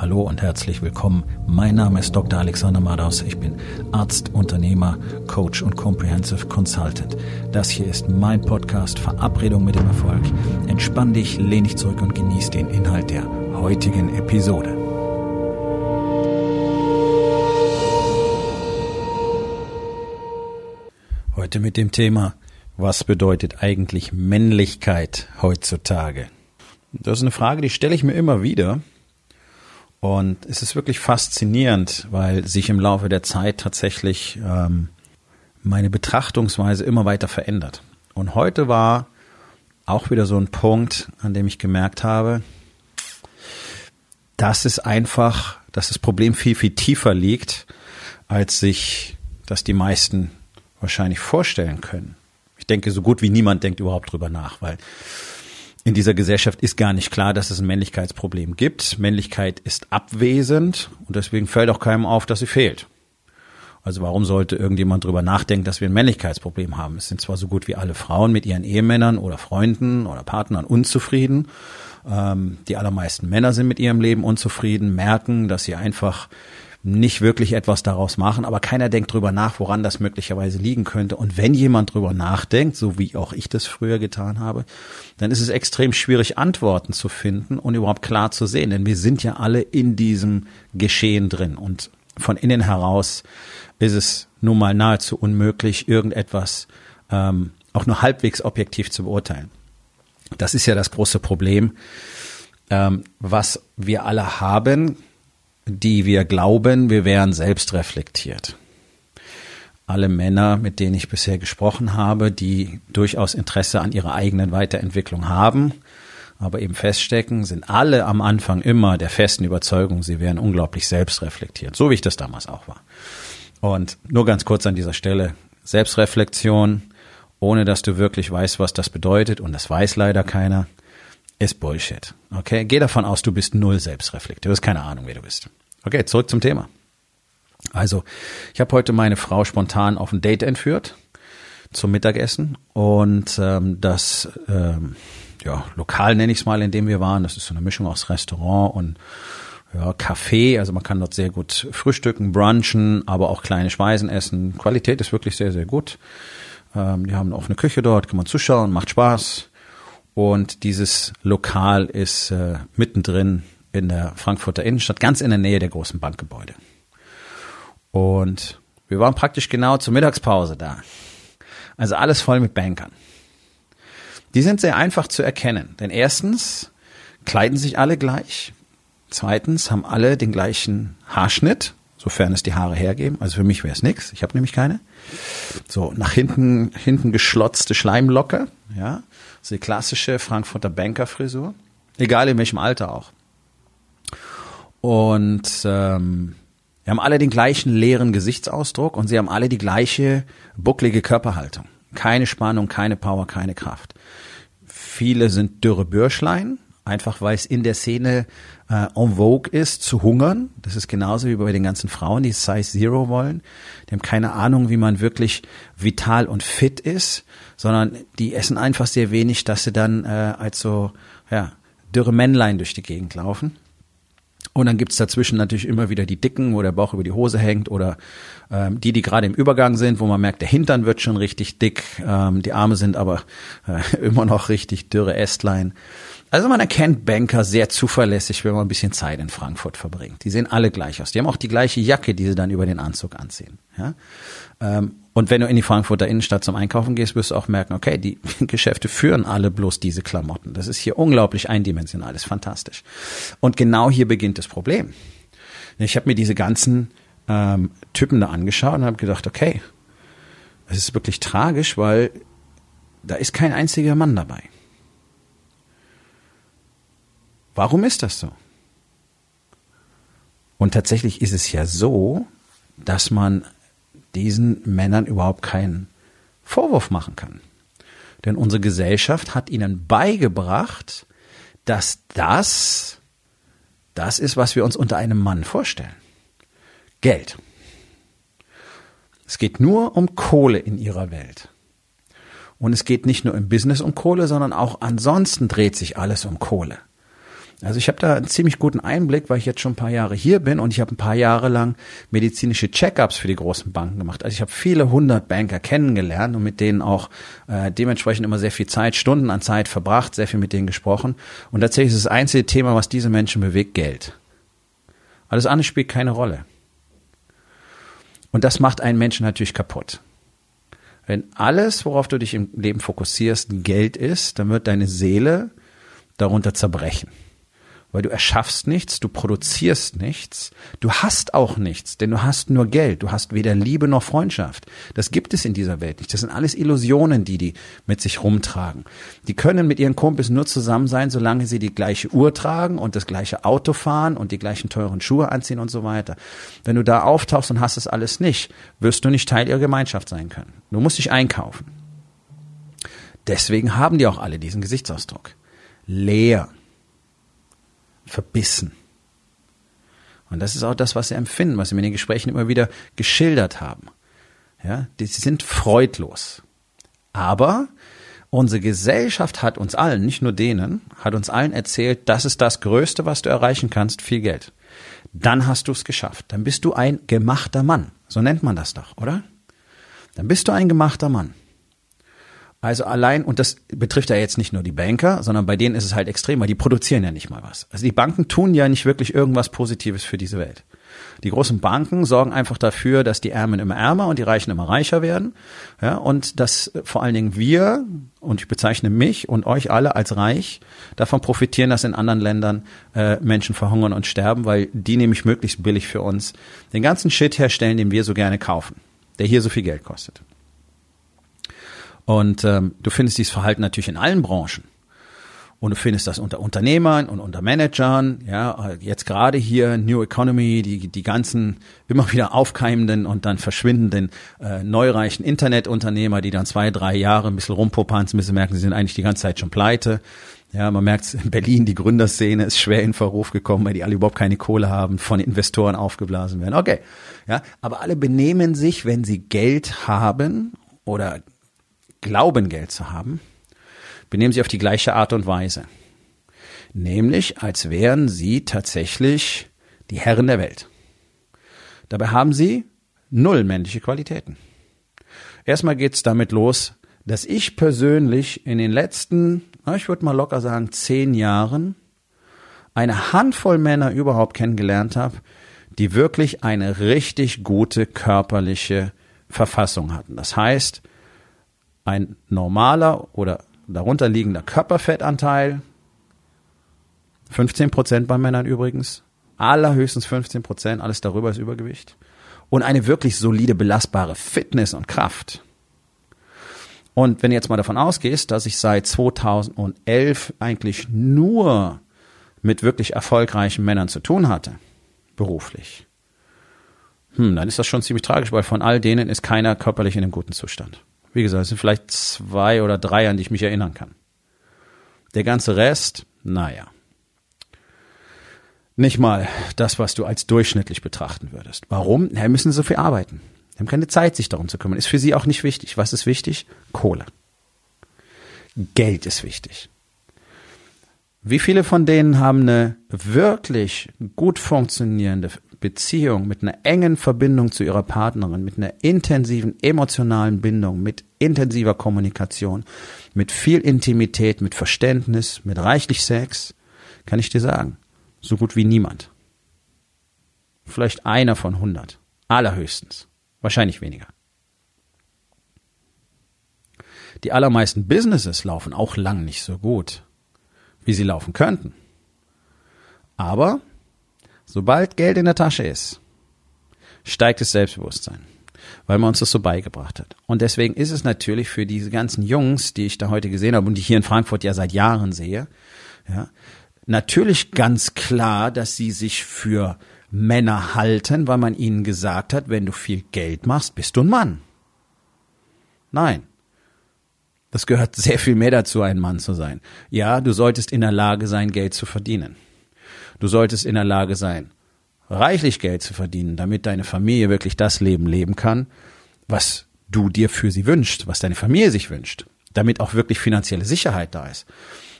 Hallo und herzlich willkommen. Mein Name ist Dr. Alexander Madaus. Ich bin Arzt, Unternehmer, Coach und Comprehensive Consultant. Das hier ist mein Podcast Verabredung mit dem Erfolg. Entspann dich, lehn dich zurück und genieß den Inhalt der heutigen Episode. Heute mit dem Thema, was bedeutet eigentlich Männlichkeit heutzutage? Das ist eine Frage, die stelle ich mir immer wieder und es ist wirklich faszinierend, weil sich im Laufe der Zeit tatsächlich ähm, meine Betrachtungsweise immer weiter verändert. Und heute war auch wieder so ein Punkt, an dem ich gemerkt habe, dass es einfach, dass das Problem viel, viel tiefer liegt, als sich das die meisten wahrscheinlich vorstellen können. Ich denke, so gut wie niemand denkt überhaupt drüber nach, weil in dieser Gesellschaft ist gar nicht klar, dass es ein Männlichkeitsproblem gibt. Männlichkeit ist abwesend und deswegen fällt auch keinem auf, dass sie fehlt. Also warum sollte irgendjemand drüber nachdenken, dass wir ein Männlichkeitsproblem haben? Es sind zwar so gut wie alle Frauen mit ihren Ehemännern oder Freunden oder Partnern unzufrieden. Ähm, die allermeisten Männer sind mit ihrem Leben unzufrieden, merken, dass sie einfach nicht wirklich etwas daraus machen, aber keiner denkt drüber nach, woran das möglicherweise liegen könnte. Und wenn jemand drüber nachdenkt, so wie auch ich das früher getan habe, dann ist es extrem schwierig, Antworten zu finden und überhaupt klar zu sehen, denn wir sind ja alle in diesem Geschehen drin und von innen heraus ist es nun mal nahezu unmöglich, irgendetwas ähm, auch nur halbwegs objektiv zu beurteilen. Das ist ja das große Problem, ähm, was wir alle haben, die wir glauben, wir wären selbst reflektiert. Alle Männer, mit denen ich bisher gesprochen habe, die durchaus Interesse an ihrer eigenen Weiterentwicklung haben, aber eben feststecken, sind alle am Anfang immer der festen Überzeugung, sie wären unglaublich selbstreflektiert, so wie ich das damals auch war. Und nur ganz kurz an dieser Stelle, Selbstreflexion, ohne dass du wirklich weißt, was das bedeutet, und das weiß leider keiner, ist Bullshit. Okay? Geh davon aus, du bist null selbstreflektiert. Du hast keine Ahnung, wer du bist. Okay, zurück zum Thema. Also, ich habe heute meine Frau spontan auf ein Date entführt zum Mittagessen und ähm, das ähm, ja, Lokal nenne ich es mal, in dem wir waren. Das ist so eine Mischung aus Restaurant und ja, Café. Also man kann dort sehr gut frühstücken, brunchen, aber auch kleine Speisen essen. Qualität ist wirklich sehr, sehr gut. Ähm, die haben auch eine Küche dort, kann man zuschauen, macht Spaß. Und dieses Lokal ist äh, mittendrin in der Frankfurter Innenstadt, ganz in der Nähe der großen Bankgebäude. Und wir waren praktisch genau zur Mittagspause da. Also alles voll mit Bankern. Die sind sehr einfach zu erkennen, denn erstens kleiden sich alle gleich. Zweitens haben alle den gleichen Haarschnitt, sofern es die Haare hergeben. Also für mich wäre es nix. Ich habe nämlich keine. So nach hinten hinten geschlotzte Schleimlocke, ja, so die klassische Frankfurter Bankerfrisur, egal in welchem Alter auch. Und ähm, wir haben alle den gleichen leeren Gesichtsausdruck und sie haben alle die gleiche bucklige Körperhaltung. Keine Spannung, keine Power, keine Kraft. Viele sind dürre Bürschlein, einfach weil es in der Szene äh, en vogue ist, zu hungern. Das ist genauso wie bei den ganzen Frauen, die Size Zero wollen. Die haben keine Ahnung, wie man wirklich vital und fit ist, sondern die essen einfach sehr wenig, dass sie dann äh, als so ja, dürre Männlein durch die Gegend laufen. Und dann gibt's dazwischen natürlich immer wieder die Dicken, wo der Bauch über die Hose hängt oder ähm, die, die gerade im Übergang sind, wo man merkt, der Hintern wird schon richtig dick, ähm, die Arme sind aber äh, immer noch richtig dürre Ästlein. Also man erkennt Banker sehr zuverlässig, wenn man ein bisschen Zeit in Frankfurt verbringt. Die sehen alle gleich aus. Die haben auch die gleiche Jacke, die sie dann über den Anzug anziehen. Ja? Ähm, und wenn du in die Frankfurter Innenstadt zum Einkaufen gehst, wirst du auch merken, okay, die Geschäfte führen alle bloß diese Klamotten. Das ist hier unglaublich eindimensional, ist fantastisch. Und genau hier beginnt das Problem. Ich habe mir diese ganzen ähm, Typen da angeschaut und habe gedacht, okay, es ist wirklich tragisch, weil da ist kein einziger Mann dabei. Warum ist das so? Und tatsächlich ist es ja so, dass man diesen Männern überhaupt keinen Vorwurf machen kann. Denn unsere Gesellschaft hat ihnen beigebracht, dass das das ist, was wir uns unter einem Mann vorstellen. Geld. Es geht nur um Kohle in ihrer Welt. Und es geht nicht nur im Business um Kohle, sondern auch ansonsten dreht sich alles um Kohle. Also ich habe da einen ziemlich guten Einblick, weil ich jetzt schon ein paar Jahre hier bin und ich habe ein paar Jahre lang medizinische Checkups für die großen Banken gemacht. Also ich habe viele hundert Banker kennengelernt und mit denen auch äh, dementsprechend immer sehr viel Zeit, Stunden an Zeit verbracht, sehr viel mit denen gesprochen. Und tatsächlich ist das einzige Thema, was diese Menschen bewegt, Geld. Alles andere spielt keine Rolle. Und das macht einen Menschen natürlich kaputt. Wenn alles, worauf du dich im Leben fokussierst, Geld ist, dann wird deine Seele darunter zerbrechen weil du erschaffst nichts, du produzierst nichts, du hast auch nichts, denn du hast nur Geld, du hast weder Liebe noch Freundschaft. Das gibt es in dieser Welt nicht. Das sind alles Illusionen, die die mit sich rumtragen. Die können mit ihren Kumpels nur zusammen sein, solange sie die gleiche Uhr tragen und das gleiche Auto fahren und die gleichen teuren Schuhe anziehen und so weiter. Wenn du da auftauchst und hast es alles nicht, wirst du nicht Teil ihrer Gemeinschaft sein können. Du musst dich einkaufen. Deswegen haben die auch alle diesen Gesichtsausdruck. Leer verbissen. Und das ist auch das, was sie empfinden, was sie mir in den Gesprächen immer wieder geschildert haben. Ja, die sind freudlos. Aber unsere Gesellschaft hat uns allen, nicht nur denen, hat uns allen erzählt, das ist das Größte, was du erreichen kannst, viel Geld. Dann hast du es geschafft. Dann bist du ein gemachter Mann. So nennt man das doch, oder? Dann bist du ein gemachter Mann. Also allein, und das betrifft ja jetzt nicht nur die Banker, sondern bei denen ist es halt extrem, weil die produzieren ja nicht mal was. Also die Banken tun ja nicht wirklich irgendwas Positives für diese Welt. Die großen Banken sorgen einfach dafür, dass die Ärmeren immer ärmer und die Reichen immer reicher werden. Ja, und dass vor allen Dingen wir, und ich bezeichne mich und euch alle als reich, davon profitieren, dass in anderen Ländern äh, Menschen verhungern und sterben, weil die nämlich möglichst billig für uns den ganzen Shit herstellen, den wir so gerne kaufen, der hier so viel Geld kostet. Und ähm, du findest dieses Verhalten natürlich in allen Branchen. Und du findest das unter Unternehmern und unter Managern, ja, jetzt gerade hier New Economy, die, die ganzen immer wieder aufkeimenden und dann verschwindenden äh, neureichen Internetunternehmer, die dann zwei, drei Jahre ein bisschen rumpoppern, ein bisschen merken, sie sind eigentlich die ganze Zeit schon pleite. Ja, man merkt in Berlin, die Gründerszene ist schwer in Verruf gekommen, weil die alle überhaupt keine Kohle haben, von Investoren aufgeblasen werden. Okay, ja, aber alle benehmen sich, wenn sie Geld haben oder glauben, Geld zu haben, benehmen sie auf die gleiche Art und Weise. Nämlich, als wären sie tatsächlich die Herren der Welt. Dabei haben sie null männliche Qualitäten. Erstmal geht's damit los, dass ich persönlich in den letzten, ich würde mal locker sagen, zehn Jahren eine Handvoll Männer überhaupt kennengelernt habe, die wirklich eine richtig gute körperliche Verfassung hatten. Das heißt, ein normaler oder darunter liegender Körperfettanteil, 15 Prozent bei Männern übrigens, allerhöchstens 15 Prozent, alles darüber ist Übergewicht, und eine wirklich solide, belastbare Fitness und Kraft. Und wenn du jetzt mal davon ausgehst, dass ich seit 2011 eigentlich nur mit wirklich erfolgreichen Männern zu tun hatte, beruflich, hm, dann ist das schon ziemlich tragisch, weil von all denen ist keiner körperlich in einem guten Zustand. Wie gesagt, es sind vielleicht zwei oder drei, an die ich mich erinnern kann. Der ganze Rest, naja. Nicht mal das, was du als durchschnittlich betrachten würdest. Warum? Ja, müssen so viel arbeiten. Die haben keine Zeit, sich darum zu kümmern. Ist für sie auch nicht wichtig. Was ist wichtig? Kohle. Geld ist wichtig. Wie viele von denen haben eine wirklich gut funktionierende Beziehung, mit einer engen Verbindung zu ihrer Partnerin, mit einer intensiven emotionalen Bindung, mit intensiver Kommunikation, mit viel Intimität, mit Verständnis, mit reichlich Sex, kann ich dir sagen, so gut wie niemand. Vielleicht einer von hundert, allerhöchstens, wahrscheinlich weniger. Die allermeisten Businesses laufen auch lang nicht so gut, wie sie laufen könnten. Aber Sobald Geld in der Tasche ist, steigt das Selbstbewusstsein, weil man uns das so beigebracht hat. Und deswegen ist es natürlich für diese ganzen Jungs, die ich da heute gesehen habe und die hier in Frankfurt ja seit Jahren sehe, ja, natürlich ganz klar, dass sie sich für Männer halten, weil man ihnen gesagt hat, wenn du viel Geld machst, bist du ein Mann. Nein. Das gehört sehr viel mehr dazu, ein Mann zu sein. Ja, du solltest in der Lage sein, Geld zu verdienen. Du solltest in der Lage sein, reichlich Geld zu verdienen, damit deine Familie wirklich das Leben leben kann, was du dir für sie wünschst, was deine Familie sich wünscht, damit auch wirklich finanzielle Sicherheit da ist.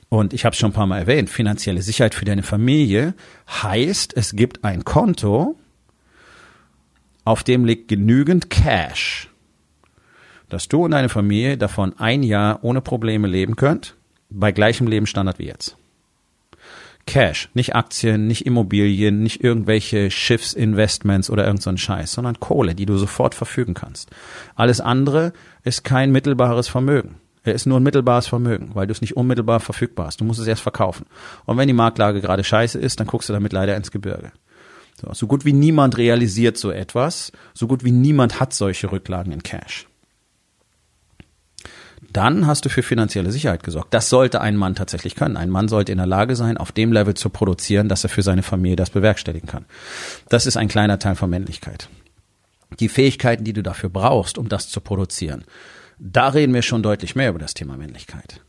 Und ich habe es schon ein paar Mal erwähnt, finanzielle Sicherheit für deine Familie heißt, es gibt ein Konto, auf dem liegt genügend Cash, dass du und deine Familie davon ein Jahr ohne Probleme leben könnt, bei gleichem Lebensstandard wie jetzt. Cash, nicht Aktien, nicht Immobilien, nicht irgendwelche Schiffsinvestments oder irgend so ein Scheiß, sondern Kohle, die du sofort verfügen kannst. Alles andere ist kein mittelbares Vermögen. Er ist nur ein mittelbares Vermögen, weil du es nicht unmittelbar verfügbar hast. Du musst es erst verkaufen. Und wenn die Marktlage gerade scheiße ist, dann guckst du damit leider ins Gebirge. So, so gut wie niemand realisiert so etwas, so gut wie niemand hat solche Rücklagen in Cash dann hast du für finanzielle Sicherheit gesorgt. Das sollte ein Mann tatsächlich können. Ein Mann sollte in der Lage sein, auf dem Level zu produzieren, dass er für seine Familie das bewerkstelligen kann. Das ist ein kleiner Teil von Männlichkeit. Die Fähigkeiten, die du dafür brauchst, um das zu produzieren, da reden wir schon deutlich mehr über das Thema Männlichkeit.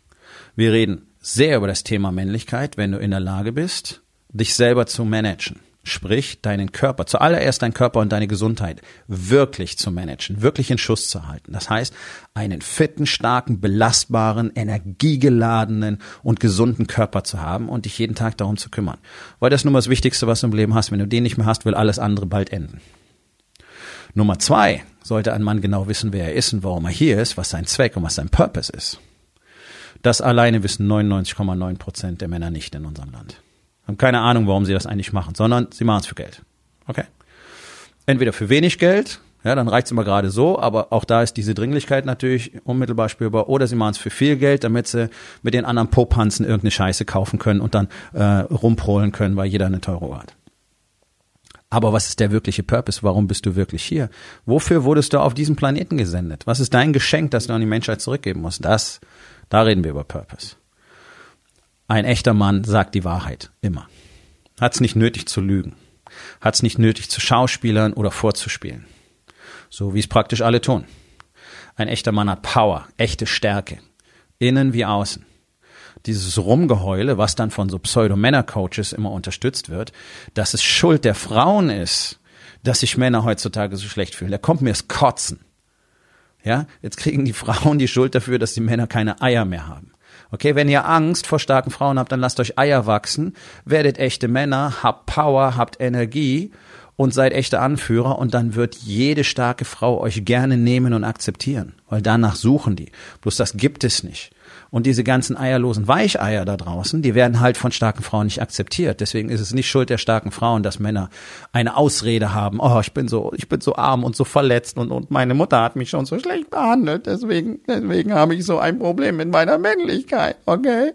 Wir reden sehr über das Thema Männlichkeit, wenn du in der Lage bist, dich selber zu managen. Sprich, deinen Körper, zuallererst deinen Körper und deine Gesundheit wirklich zu managen, wirklich in Schuss zu halten. Das heißt, einen fitten, starken, belastbaren, energiegeladenen und gesunden Körper zu haben und dich jeden Tag darum zu kümmern. Weil das nun mal das Wichtigste, was du im Leben hast. Wenn du den nicht mehr hast, will alles andere bald enden. Nummer zwei, sollte ein Mann genau wissen, wer er ist und warum er hier ist, was sein Zweck und was sein Purpose ist. Das alleine wissen 99,9 Prozent der Männer nicht in unserem Land. Haben keine Ahnung, warum sie das eigentlich machen, sondern sie machen es für Geld. Okay. Entweder für wenig Geld, ja, dann reicht's immer gerade so, aber auch da ist diese Dringlichkeit natürlich unmittelbar spürbar. Oder sie machen es für viel Geld, damit sie mit den anderen Popanzen irgendeine Scheiße kaufen können und dann äh, rumprohlen können, weil jeder eine teure Uhr hat. Aber was ist der wirkliche Purpose? Warum bist du wirklich hier? Wofür wurdest du auf diesem Planeten gesendet? Was ist dein Geschenk, das du an die Menschheit zurückgeben musst? Das, da reden wir über Purpose. Ein echter Mann sagt die Wahrheit, immer. Hat's nicht nötig zu lügen. Hat's nicht nötig zu schauspielern oder vorzuspielen. So wie es praktisch alle tun. Ein echter Mann hat Power, echte Stärke. Innen wie außen. Dieses Rumgeheule, was dann von so Pseudo-Männer-Coaches immer unterstützt wird, dass es Schuld der Frauen ist, dass sich Männer heutzutage so schlecht fühlen. Da kommt mir das Kotzen. Ja, jetzt kriegen die Frauen die Schuld dafür, dass die Männer keine Eier mehr haben. Okay, wenn ihr Angst vor starken Frauen habt, dann lasst euch Eier wachsen, werdet echte Männer, habt Power, habt Energie und seid echte Anführer und dann wird jede starke Frau euch gerne nehmen und akzeptieren, weil danach suchen die. Bloß das gibt es nicht. Und diese ganzen eierlosen Weicheier da draußen, die werden halt von starken Frauen nicht akzeptiert. Deswegen ist es nicht Schuld der starken Frauen, dass Männer eine Ausrede haben. Oh, ich bin so, ich bin so arm und so verletzt und, und meine Mutter hat mich schon so schlecht behandelt. Deswegen, deswegen habe ich so ein Problem mit meiner Männlichkeit. Okay?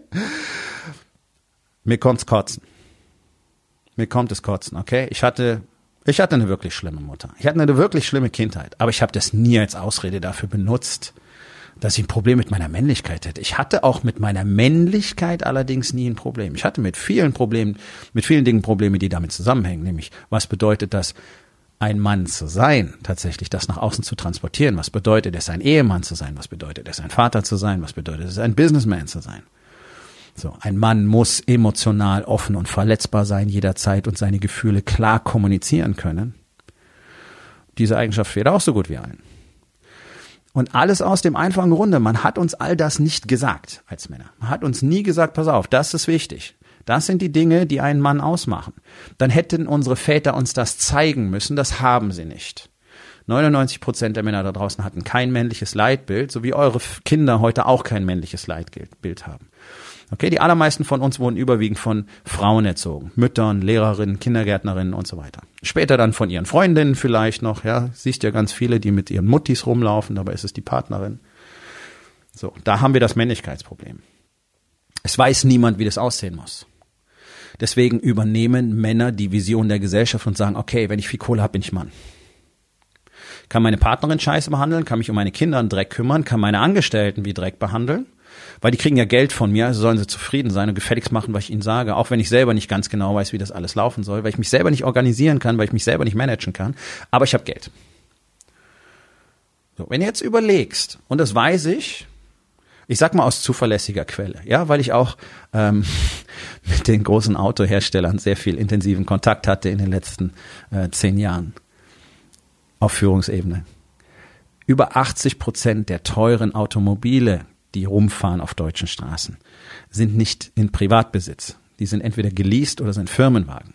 Mir kommt's kotzen. Mir kommt es kotzen, okay? Ich hatte ich hatte eine wirklich schlimme Mutter. Ich hatte eine wirklich schlimme Kindheit, aber ich habe das nie als Ausrede dafür benutzt, dass ich ein Problem mit meiner Männlichkeit hätte. Ich hatte auch mit meiner Männlichkeit allerdings nie ein Problem. Ich hatte mit vielen Problemen, mit vielen Dingen Probleme, die damit zusammenhängen, nämlich was bedeutet das, ein Mann zu sein, tatsächlich das nach außen zu transportieren. Was bedeutet es, ein Ehemann zu sein? Was bedeutet es, ein Vater zu sein? Was bedeutet es, ein Businessman zu sein? So, ein Mann muss emotional offen und verletzbar sein jederzeit und seine Gefühle klar kommunizieren können. Diese Eigenschaft fehlt auch so gut wie allen. Und alles aus dem einfachen Grunde, man hat uns all das nicht gesagt als Männer. Man hat uns nie gesagt, pass auf, das ist wichtig. Das sind die Dinge, die einen Mann ausmachen. Dann hätten unsere Väter uns das zeigen müssen, das haben sie nicht. 99 Prozent der Männer da draußen hatten kein männliches Leitbild, so wie eure Kinder heute auch kein männliches Leitbild haben. Okay, die allermeisten von uns wurden überwiegend von Frauen erzogen. Müttern, Lehrerinnen, Kindergärtnerinnen und so weiter. Später dann von ihren Freundinnen vielleicht noch, ja. Siehst ja ganz viele, die mit ihren Muttis rumlaufen, dabei ist es die Partnerin. So, da haben wir das Männlichkeitsproblem. Es weiß niemand, wie das aussehen muss. Deswegen übernehmen Männer die Vision der Gesellschaft und sagen, okay, wenn ich viel Kohle habe, bin ich Mann. Kann meine Partnerin scheiße behandeln, kann mich um meine Kinder einen Dreck kümmern, kann meine Angestellten wie Dreck behandeln weil die kriegen ja Geld von mir, also sollen sie zufrieden sein und gefälligst machen, was ich ihnen sage, auch wenn ich selber nicht ganz genau weiß, wie das alles laufen soll, weil ich mich selber nicht organisieren kann, weil ich mich selber nicht managen kann, aber ich habe Geld. So, wenn du jetzt überlegst, und das weiß ich, ich sag mal aus zuverlässiger Quelle, ja, weil ich auch ähm, mit den großen Autoherstellern sehr viel intensiven Kontakt hatte in den letzten äh, zehn Jahren auf Führungsebene. Über 80 Prozent der teuren Automobile die rumfahren auf deutschen Straßen, sind nicht in Privatbesitz. Die sind entweder geleast oder sind Firmenwagen.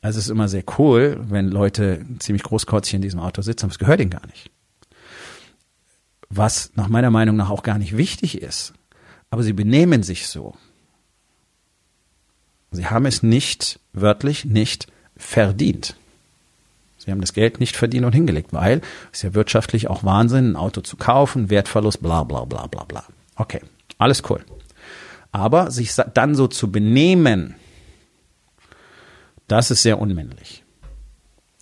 Also es ist immer sehr cool, wenn Leute ziemlich großkotzig in diesem Auto sitzen, aber es gehört ihnen gar nicht. Was nach meiner Meinung nach auch gar nicht wichtig ist. Aber sie benehmen sich so. Sie haben es nicht, wörtlich nicht verdient. Sie haben das Geld nicht verdient und hingelegt, weil es ja wirtschaftlich auch Wahnsinn, ein Auto zu kaufen, Wertverlust, bla bla bla bla bla. Okay, alles cool. Aber sich dann so zu benehmen, das ist sehr unmännlich.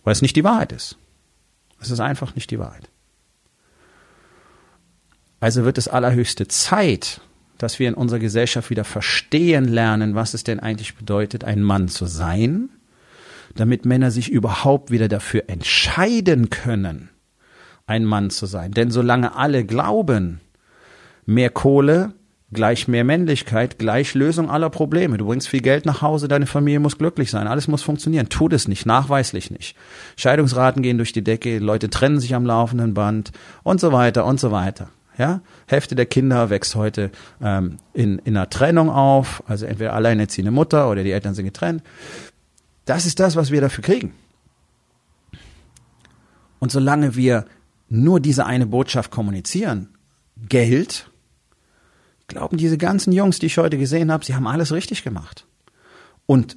Weil es nicht die Wahrheit ist. Es ist einfach nicht die Wahrheit. Also wird es allerhöchste Zeit, dass wir in unserer Gesellschaft wieder verstehen lernen, was es denn eigentlich bedeutet, ein Mann zu sein, damit Männer sich überhaupt wieder dafür entscheiden können, ein Mann zu sein. Denn solange alle glauben, mehr Kohle, gleich mehr Männlichkeit, gleich Lösung aller Probleme. Du bringst viel Geld nach Hause, deine Familie muss glücklich sein, alles muss funktionieren. Tut es nicht, nachweislich nicht. Scheidungsraten gehen durch die Decke, Leute trennen sich am laufenden Band und so weiter und so weiter. Ja, Hälfte der Kinder wächst heute ähm, in, in einer Trennung auf, also entweder alleinerziehende Mutter oder die Eltern sind getrennt. Das ist das, was wir dafür kriegen. Und solange wir nur diese eine Botschaft kommunizieren, Geld, glauben diese ganzen Jungs, die ich heute gesehen habe, sie haben alles richtig gemacht. Und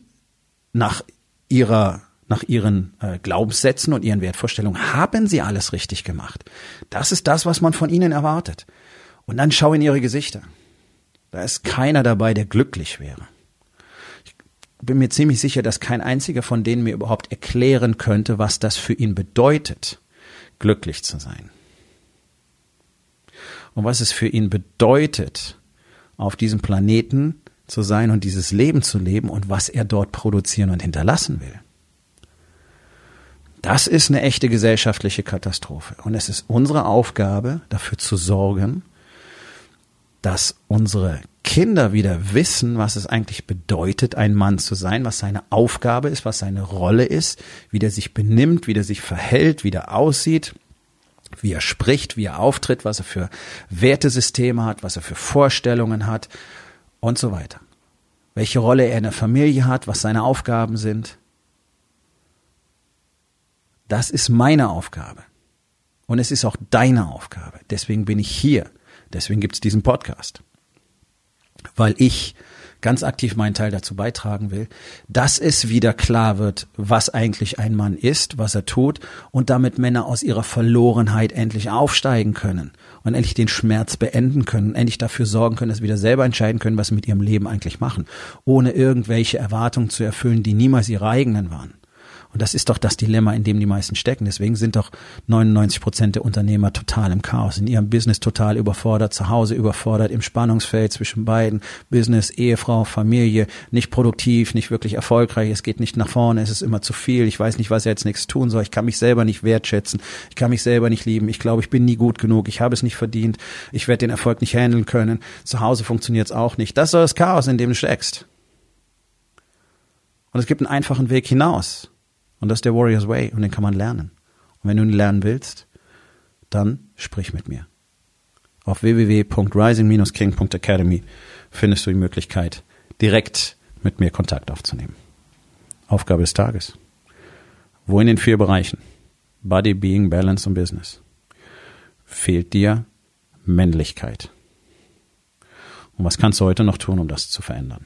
nach ihrer nach ihren äh, Glaubenssätzen und ihren Wertvorstellungen haben sie alles richtig gemacht. Das ist das, was man von ihnen erwartet. Und dann schau in ihre Gesichter. Da ist keiner dabei, der glücklich wäre. Bin mir ziemlich sicher, dass kein einziger von denen mir überhaupt erklären könnte, was das für ihn bedeutet, glücklich zu sein. Und was es für ihn bedeutet, auf diesem Planeten zu sein und dieses Leben zu leben und was er dort produzieren und hinterlassen will. Das ist eine echte gesellschaftliche Katastrophe. Und es ist unsere Aufgabe, dafür zu sorgen, dass unsere Kinder wieder wissen, was es eigentlich bedeutet, ein Mann zu sein, was seine Aufgabe ist, was seine Rolle ist, wie der sich benimmt, wie der sich verhält, wie der aussieht, wie er spricht, wie er auftritt, was er für Wertesysteme hat, was er für Vorstellungen hat und so weiter. Welche Rolle er in der Familie hat, was seine Aufgaben sind. Das ist meine Aufgabe. Und es ist auch deine Aufgabe. Deswegen bin ich hier. Deswegen gibt es diesen Podcast. Weil ich ganz aktiv meinen Teil dazu beitragen will, dass es wieder klar wird, was eigentlich ein Mann ist, was er tut und damit Männer aus ihrer Verlorenheit endlich aufsteigen können und endlich den Schmerz beenden können, endlich dafür sorgen können, dass sie wieder selber entscheiden können, was sie mit ihrem Leben eigentlich machen, ohne irgendwelche Erwartungen zu erfüllen, die niemals ihre eigenen waren. Und das ist doch das Dilemma, in dem die meisten stecken. Deswegen sind doch 99 Prozent der Unternehmer total im Chaos, in ihrem Business total überfordert, zu Hause überfordert, im Spannungsfeld zwischen beiden, Business, Ehefrau, Familie, nicht produktiv, nicht wirklich erfolgreich, es geht nicht nach vorne, es ist immer zu viel, ich weiß nicht, was ich jetzt nichts tun soll, ich kann mich selber nicht wertschätzen, ich kann mich selber nicht lieben, ich glaube, ich bin nie gut genug, ich habe es nicht verdient, ich werde den Erfolg nicht handeln können, zu Hause funktioniert es auch nicht. Das ist das Chaos, in dem du steckst. Und es gibt einen einfachen Weg hinaus. Und das ist der Warrior's Way und den kann man lernen. Und wenn du ihn lernen willst, dann sprich mit mir. Auf www.rising-king.academy findest du die Möglichkeit, direkt mit mir Kontakt aufzunehmen. Aufgabe des Tages. Wo in den vier Bereichen Body, Being, Balance und Business fehlt dir Männlichkeit? Und was kannst du heute noch tun, um das zu verändern?